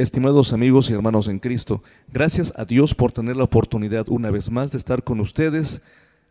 Estimados amigos y hermanos en Cristo, gracias a Dios por tener la oportunidad una vez más de estar con ustedes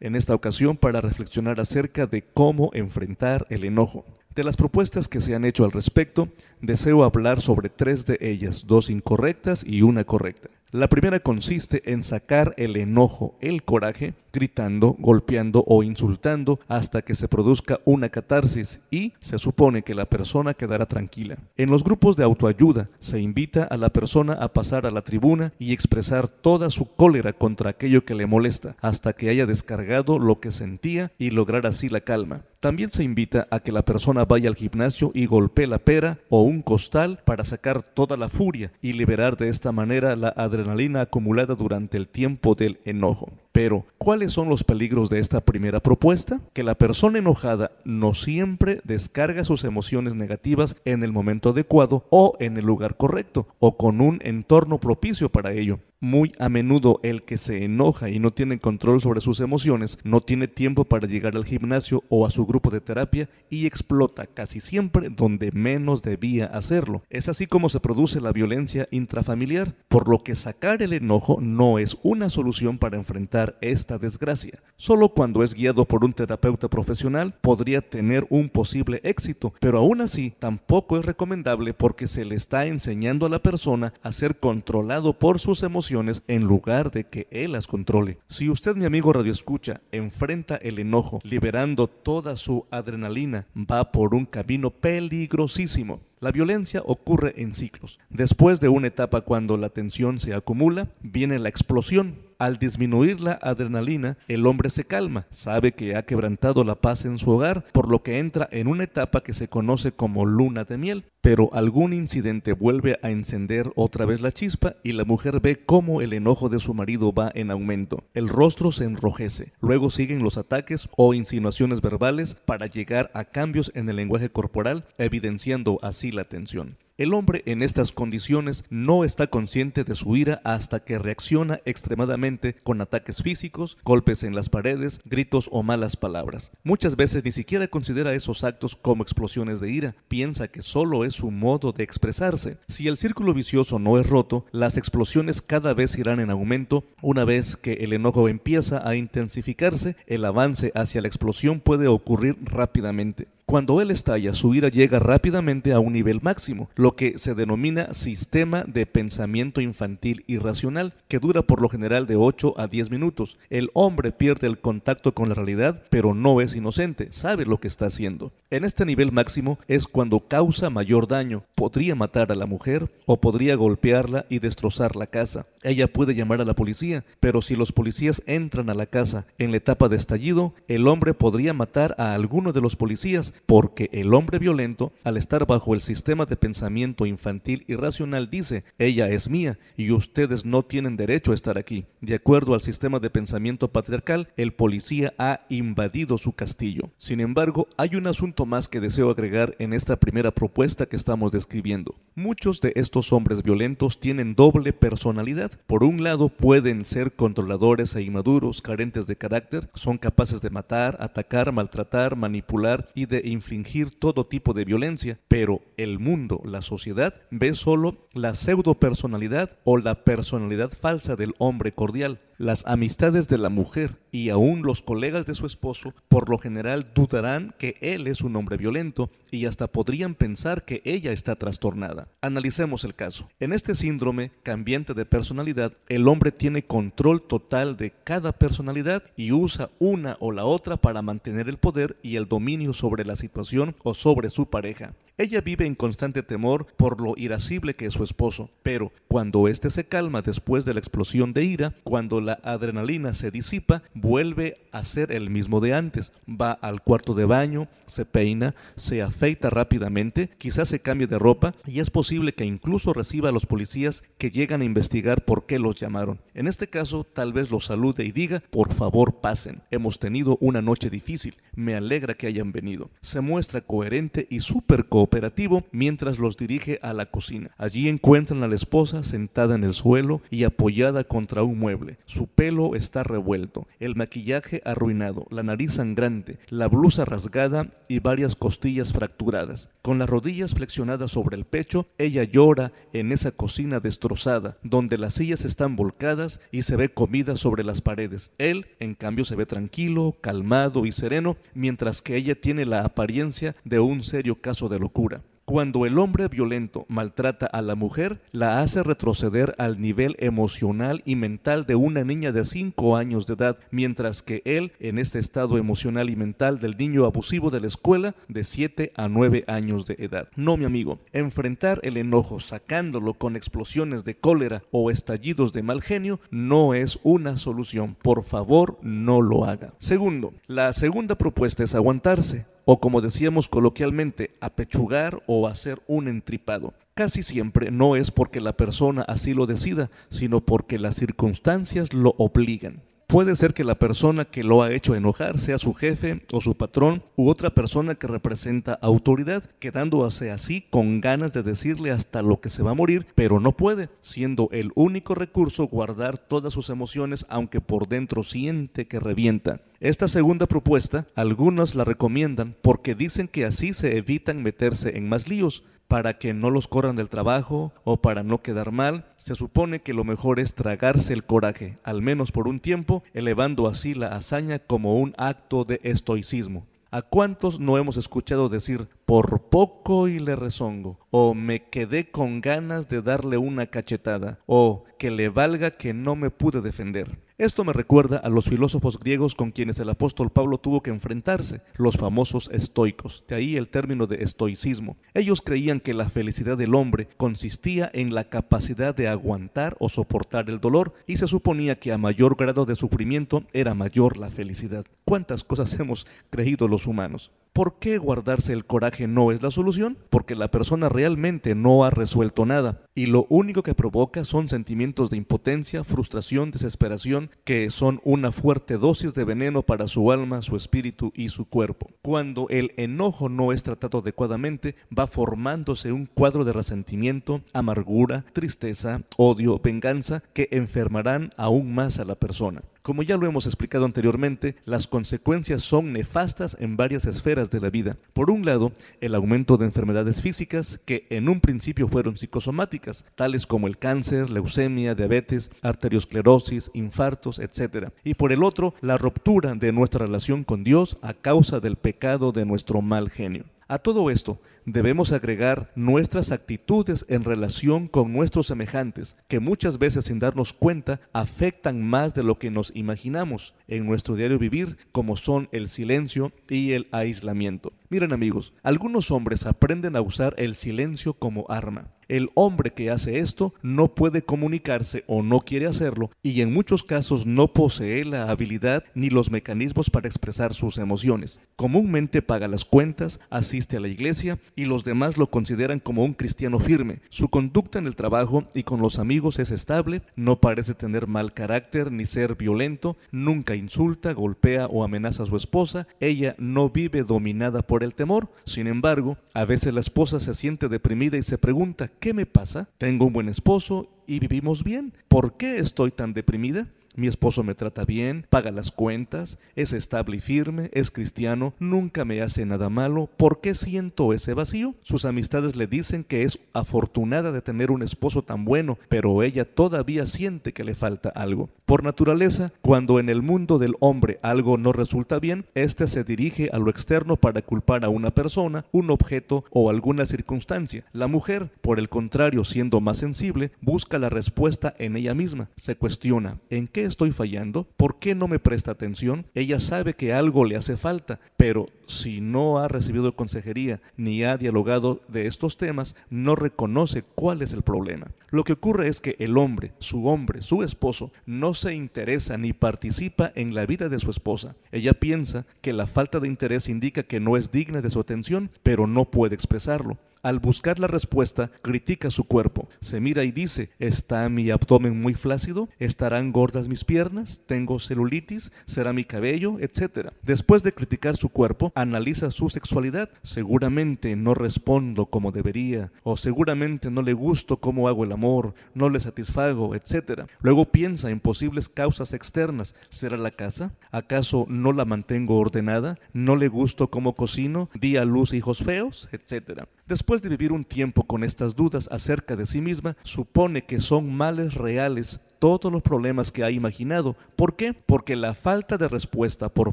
en esta ocasión para reflexionar acerca de cómo enfrentar el enojo. De las propuestas que se han hecho al respecto, deseo hablar sobre tres de ellas, dos incorrectas y una correcta. La primera consiste en sacar el enojo, el coraje, gritando, golpeando o insultando hasta que se produzca una catarsis y se supone que la persona quedará tranquila. En los grupos de autoayuda se invita a la persona a pasar a la tribuna y expresar toda su cólera contra aquello que le molesta hasta que haya descargado lo que sentía y lograr así la calma. También se invita a que la persona vaya al gimnasio y golpee la pera o un costal para sacar toda la furia y liberar de esta manera la adrenalina acumulada durante el tiempo del enojo. Pero, ¿cuáles son los peligros de esta primera propuesta? Que la persona enojada no siempre descarga sus emociones negativas en el momento adecuado o en el lugar correcto o con un entorno propicio para ello. Muy a menudo el que se enoja y no tiene control sobre sus emociones no tiene tiempo para llegar al gimnasio o a su grupo de terapia y explota casi siempre donde menos debía hacerlo. Es así como se produce la violencia intrafamiliar, por lo que sacar el enojo no es una solución para enfrentar esta desgracia. Solo cuando es guiado por un terapeuta profesional podría tener un posible éxito, pero aún así tampoco es recomendable porque se le está enseñando a la persona a ser controlado por sus emociones en lugar de que él las controle. Si usted, mi amigo Radio Escucha, enfrenta el enojo liberando toda su adrenalina, va por un camino peligrosísimo. La violencia ocurre en ciclos. Después de una etapa cuando la tensión se acumula, viene la explosión. Al disminuir la adrenalina, el hombre se calma, sabe que ha quebrantado la paz en su hogar, por lo que entra en una etapa que se conoce como luna de miel. Pero algún incidente vuelve a encender otra vez la chispa y la mujer ve cómo el enojo de su marido va en aumento. El rostro se enrojece. Luego siguen los ataques o insinuaciones verbales para llegar a cambios en el lenguaje corporal, evidenciando así la tensión. El hombre en estas condiciones no está consciente de su ira hasta que reacciona extremadamente con ataques físicos, golpes en las paredes, gritos o malas palabras. Muchas veces ni siquiera considera esos actos como explosiones de ira, piensa que solo es su modo de expresarse. Si el círculo vicioso no es roto, las explosiones cada vez irán en aumento. Una vez que el enojo empieza a intensificarse, el avance hacia la explosión puede ocurrir rápidamente. Cuando él estalla, su ira llega rápidamente a un nivel máximo, lo que se denomina sistema de pensamiento infantil irracional, que dura por lo general de 8 a 10 minutos. El hombre pierde el contacto con la realidad, pero no es inocente, sabe lo que está haciendo. En este nivel máximo es cuando causa mayor daño. Podría matar a la mujer o podría golpearla y destrozar la casa. Ella puede llamar a la policía, pero si los policías entran a la casa en la etapa de estallido, el hombre podría matar a alguno de los policías porque el hombre violento, al estar bajo el sistema de pensamiento infantil y racional, dice, ella es mía y ustedes no tienen derecho a estar aquí. De acuerdo al sistema de pensamiento patriarcal, el policía ha invadido su castillo. Sin embargo, hay un asunto más que deseo agregar en esta primera propuesta que estamos describiendo. Muchos de estos hombres violentos tienen doble personalidad. Por un lado, pueden ser controladores e inmaduros, carentes de carácter, son capaces de matar, atacar, maltratar, manipular y de infligir todo tipo de violencia, pero el mundo, la sociedad, ve solo la pseudo personalidad o la personalidad falsa del hombre cordial. Las amistades de la mujer y aún los colegas de su esposo por lo general dudarán que él es un hombre violento y hasta podrían pensar que ella está trastornada. Analicemos el caso. En este síndrome cambiante de personalidad, el hombre tiene control total de cada personalidad y usa una o la otra para mantener el poder y el dominio sobre la situación o sobre su pareja. Ella vive en constante temor por lo irascible que es su esposo, pero cuando éste se calma después de la explosión de ira, cuando la adrenalina se disipa, vuelve a ser el mismo de antes. Va al cuarto de baño, se peina, se afeita rápidamente, quizás se cambie de ropa y es posible que incluso reciba a los policías que llegan a investigar por qué los llamaron. En este caso, tal vez los salude y diga, por favor pasen, hemos tenido una noche difícil, me alegra que hayan venido. Se muestra coherente y súper cooperativo operativo mientras los dirige a la cocina. Allí encuentran a la esposa sentada en el suelo y apoyada contra un mueble. Su pelo está revuelto, el maquillaje arruinado, la nariz sangrante, la blusa rasgada y varias costillas fracturadas. Con las rodillas flexionadas sobre el pecho, ella llora en esa cocina destrozada, donde las sillas están volcadas y se ve comida sobre las paredes. Él, en cambio, se ve tranquilo, calmado y sereno, mientras que ella tiene la apariencia de un serio caso de locura. Cuando el hombre violento maltrata a la mujer, la hace retroceder al nivel emocional y mental de una niña de 5 años de edad, mientras que él, en este estado emocional y mental del niño abusivo de la escuela, de 7 a 9 años de edad. No, mi amigo, enfrentar el enojo sacándolo con explosiones de cólera o estallidos de mal genio no es una solución. Por favor, no lo haga. Segundo, la segunda propuesta es aguantarse o como decíamos coloquialmente, apechugar o hacer un entripado. Casi siempre no es porque la persona así lo decida, sino porque las circunstancias lo obligan. Puede ser que la persona que lo ha hecho enojar sea su jefe o su patrón u otra persona que representa autoridad, quedándose así con ganas de decirle hasta lo que se va a morir, pero no puede, siendo el único recurso guardar todas sus emociones aunque por dentro siente que revienta. Esta segunda propuesta, algunos la recomiendan porque dicen que así se evitan meterse en más líos para que no los corran del trabajo o para no quedar mal, se supone que lo mejor es tragarse el coraje, al menos por un tiempo, elevando así la hazaña como un acto de estoicismo. ¿A cuántos no hemos escuchado decir por poco y le rezongo? O me quedé con ganas de darle una cachetada, o que le valga que no me pude defender. Esto me recuerda a los filósofos griegos con quienes el apóstol Pablo tuvo que enfrentarse, los famosos estoicos, de ahí el término de estoicismo. Ellos creían que la felicidad del hombre consistía en la capacidad de aguantar o soportar el dolor y se suponía que a mayor grado de sufrimiento era mayor la felicidad. ¿Cuántas cosas hemos creído los humanos? ¿Por qué guardarse el coraje no es la solución? Porque la persona realmente no ha resuelto nada y lo único que provoca son sentimientos de impotencia, frustración, desesperación, que son una fuerte dosis de veneno para su alma, su espíritu y su cuerpo. Cuando el enojo no es tratado adecuadamente, va formándose un cuadro de resentimiento, amargura, tristeza, odio, venganza, que enfermarán aún más a la persona. Como ya lo hemos explicado anteriormente, las consecuencias son nefastas en varias esferas de la vida. Por un lado, el aumento de enfermedades físicas que en un principio fueron psicosomáticas, tales como el cáncer, leucemia, diabetes, arteriosclerosis, infartos, etc. Y por el otro, la ruptura de nuestra relación con Dios a causa del pecado de nuestro mal genio. A todo esto debemos agregar nuestras actitudes en relación con nuestros semejantes, que muchas veces sin darnos cuenta afectan más de lo que nos imaginamos en nuestro diario vivir, como son el silencio y el aislamiento. Miren amigos, algunos hombres aprenden a usar el silencio como arma. El hombre que hace esto no puede comunicarse o no quiere hacerlo y en muchos casos no posee la habilidad ni los mecanismos para expresar sus emociones. Comúnmente paga las cuentas, asiste a la iglesia y los demás lo consideran como un cristiano firme. Su conducta en el trabajo y con los amigos es estable, no parece tener mal carácter ni ser violento, nunca insulta, golpea o amenaza a su esposa, ella no vive dominada por el temor. Sin embargo, a veces la esposa se siente deprimida y se pregunta, ¿qué me pasa? Tengo un buen esposo y vivimos bien. ¿Por qué estoy tan deprimida? Mi esposo me trata bien, paga las cuentas, es estable y firme, es cristiano, nunca me hace nada malo. ¿Por qué siento ese vacío? Sus amistades le dicen que es afortunada de tener un esposo tan bueno, pero ella todavía siente que le falta algo. Por naturaleza, cuando en el mundo del hombre algo no resulta bien, éste se dirige a lo externo para culpar a una persona, un objeto o alguna circunstancia. La mujer, por el contrario, siendo más sensible, busca la respuesta en ella misma, se cuestiona, ¿en qué estoy fallando? ¿Por qué no me presta atención? Ella sabe que algo le hace falta, pero si no ha recibido consejería ni ha dialogado de estos temas, no reconoce cuál es el problema. Lo que ocurre es que el hombre, su hombre, su esposo, no se interesa ni participa en la vida de su esposa. Ella piensa que la falta de interés indica que no es digna de su atención, pero no puede expresarlo. Al buscar la respuesta, critica su cuerpo. Se mira y dice, ¿está mi abdomen muy flácido? ¿Estarán gordas mis piernas? ¿Tengo celulitis? ¿Será mi cabello? Etcétera. Después de criticar su cuerpo, analiza su sexualidad. Seguramente no respondo como debería, o seguramente no le gusto cómo hago el amor, no le satisfago, etcétera. Luego piensa en posibles causas externas. ¿Será la casa? ¿Acaso no la mantengo ordenada? ¿No le gusto cómo cocino? ¿Di a luz hijos feos? etcétera. Después de vivir un tiempo con estas dudas acerca de sí misma, supone que son males reales todos los problemas que ha imaginado. ¿Por qué? Porque la falta de respuesta por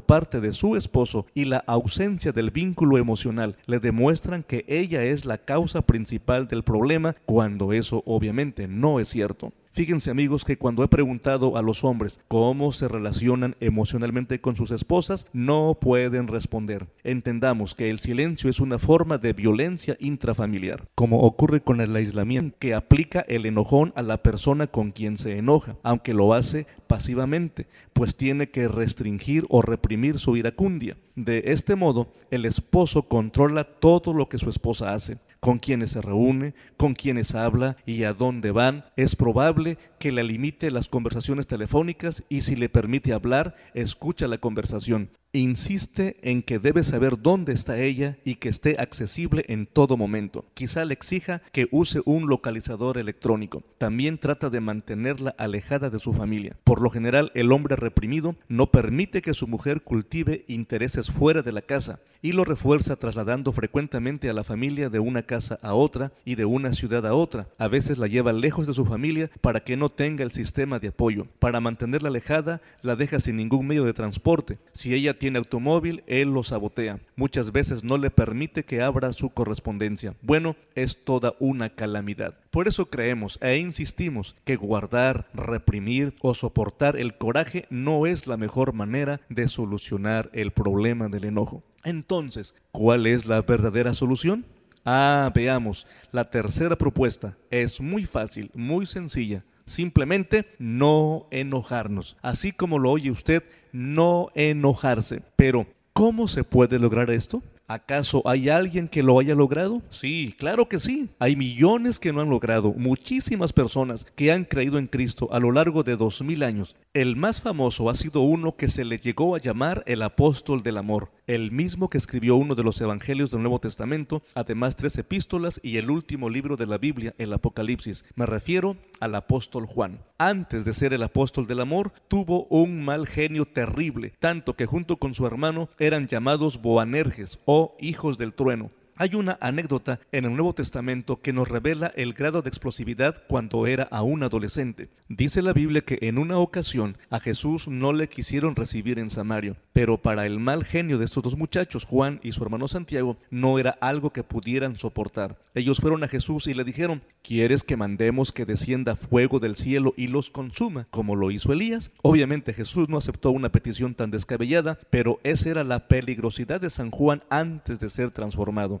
parte de su esposo y la ausencia del vínculo emocional le demuestran que ella es la causa principal del problema cuando eso obviamente no es cierto. Fíjense amigos que cuando he preguntado a los hombres cómo se relacionan emocionalmente con sus esposas, no pueden responder. Entendamos que el silencio es una forma de violencia intrafamiliar, como ocurre con el aislamiento, que aplica el enojón a la persona con quien se enoja, aunque lo hace pasivamente, pues tiene que restringir o reprimir su iracundia. De este modo, el esposo controla todo lo que su esposa hace con quienes se reúne, con quienes habla y a dónde van. Es probable que le limite las conversaciones telefónicas y si le permite hablar, escucha la conversación insiste en que debe saber dónde está ella y que esté accesible en todo momento. Quizá le exija que use un localizador electrónico. También trata de mantenerla alejada de su familia. Por lo general, el hombre reprimido no permite que su mujer cultive intereses fuera de la casa y lo refuerza trasladando frecuentemente a la familia de una casa a otra y de una ciudad a otra. A veces la lleva lejos de su familia para que no tenga el sistema de apoyo. Para mantenerla alejada, la deja sin ningún medio de transporte. Si ella tiene automóvil, él lo sabotea. Muchas veces no le permite que abra su correspondencia. Bueno, es toda una calamidad. Por eso creemos e insistimos que guardar, reprimir o soportar el coraje no es la mejor manera de solucionar el problema del enojo. Entonces, ¿cuál es la verdadera solución? Ah, veamos, la tercera propuesta es muy fácil, muy sencilla. Simplemente no enojarnos. Así como lo oye usted, no enojarse. Pero, ¿cómo se puede lograr esto? ¿Acaso hay alguien que lo haya logrado? Sí, claro que sí. Hay millones que no han logrado, muchísimas personas que han creído en Cristo a lo largo de dos mil años. El más famoso ha sido uno que se le llegó a llamar el apóstol del amor, el mismo que escribió uno de los evangelios del Nuevo Testamento, además tres epístolas y el último libro de la Biblia, el Apocalipsis. Me refiero al apóstol Juan. Antes de ser el apóstol del amor, tuvo un mal genio terrible, tanto que junto con su hermano eran llamados Boanerges o hijos del trueno. Hay una anécdota en el Nuevo Testamento que nos revela el grado de explosividad cuando era aún adolescente. Dice la Biblia que en una ocasión a Jesús no le quisieron recibir en Samario, pero para el mal genio de estos dos muchachos, Juan y su hermano Santiago, no era algo que pudieran soportar. Ellos fueron a Jesús y le dijeron, ¿quieres que mandemos que descienda fuego del cielo y los consuma, como lo hizo Elías? Obviamente Jesús no aceptó una petición tan descabellada, pero esa era la peligrosidad de San Juan antes de ser transformado.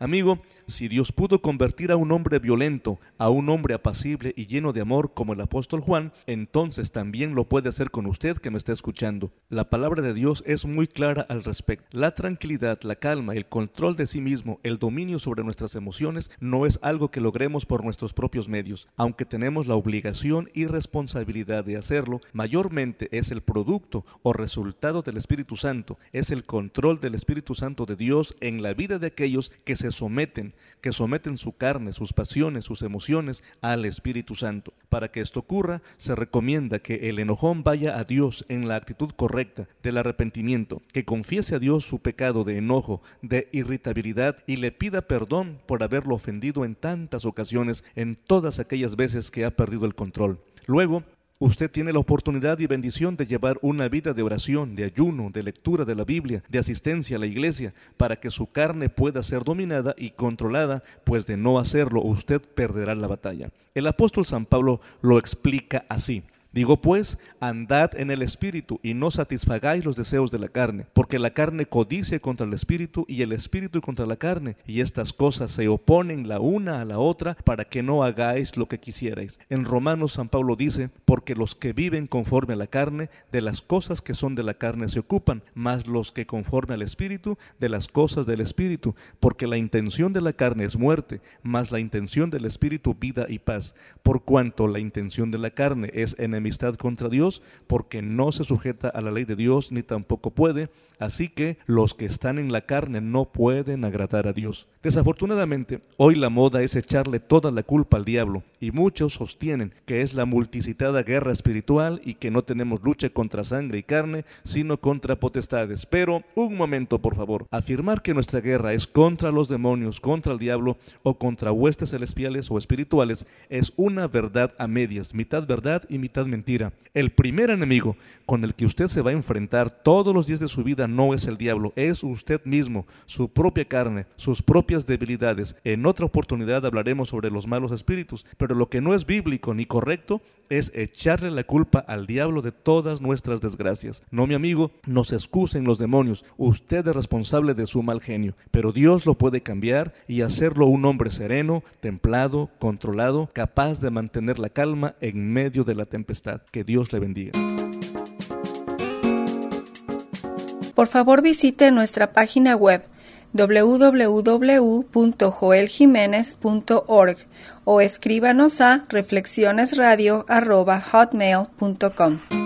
Amigo, si Dios pudo convertir a un hombre violento a un hombre apacible y lleno de amor como el apóstol Juan, entonces también lo puede hacer con usted que me está escuchando. La palabra de Dios es muy clara al respecto. La tranquilidad, la calma, el control de sí mismo, el dominio sobre nuestras emociones no es algo que logremos por nuestros propios medios, aunque tenemos la obligación y responsabilidad de hacerlo, mayormente es el producto o resultado del Espíritu Santo, es el control del Espíritu Santo de Dios en la vida de aquellos que se someten, que someten su carne, sus pasiones, sus emociones al Espíritu Santo. Para que esto ocurra, se recomienda que el enojón vaya a Dios en la actitud correcta del arrepentimiento, que confiese a Dios su pecado de enojo, de irritabilidad y le pida perdón por haberlo ofendido en tantas ocasiones, en todas aquellas veces que ha perdido el control. Luego, Usted tiene la oportunidad y bendición de llevar una vida de oración, de ayuno, de lectura de la Biblia, de asistencia a la iglesia, para que su carne pueda ser dominada y controlada, pues de no hacerlo usted perderá la batalla. El apóstol San Pablo lo explica así. Digo pues, andad en el Espíritu y no satisfagáis los deseos de la carne, porque la carne codicia contra el Espíritu y el Espíritu contra la carne, y estas cosas se oponen la una a la otra para que no hagáis lo que quisierais. En Romanos San Pablo dice, porque los que viven conforme a la carne, de las cosas que son de la carne se ocupan, mas los que conforme al Espíritu, de las cosas del Espíritu, porque la intención de la carne es muerte, mas la intención del Espíritu vida y paz, por cuanto la intención de la carne es enemigo amistad contra Dios, porque no se sujeta a la ley de Dios ni tampoco puede, así que los que están en la carne no pueden agradar a Dios. Desafortunadamente, hoy la moda es echarle toda la culpa al diablo, y muchos sostienen que es la multicitada guerra espiritual y que no tenemos lucha contra sangre y carne, sino contra potestades. Pero, un momento, por favor, afirmar que nuestra guerra es contra los demonios, contra el diablo o contra huestes celestiales o espirituales es una verdad a medias, mitad verdad y mitad mentira. El primer enemigo con el que usted se va a enfrentar todos los días de su vida no es el diablo, es usted mismo, su propia carne, sus propias debilidades. En otra oportunidad hablaremos sobre los malos espíritus, pero lo que no es bíblico ni correcto es echarle la culpa al diablo de todas nuestras desgracias. No, mi amigo, no se excusen los demonios. Usted es responsable de su mal genio, pero Dios lo puede cambiar y hacerlo un hombre sereno, templado, controlado, capaz de mantener la calma en medio de la tempestad. Que Dios le bendiga. Por favor visite nuestra página web www.joeljiménez.org o escríbanos a reflexionesradio.hotmail.com.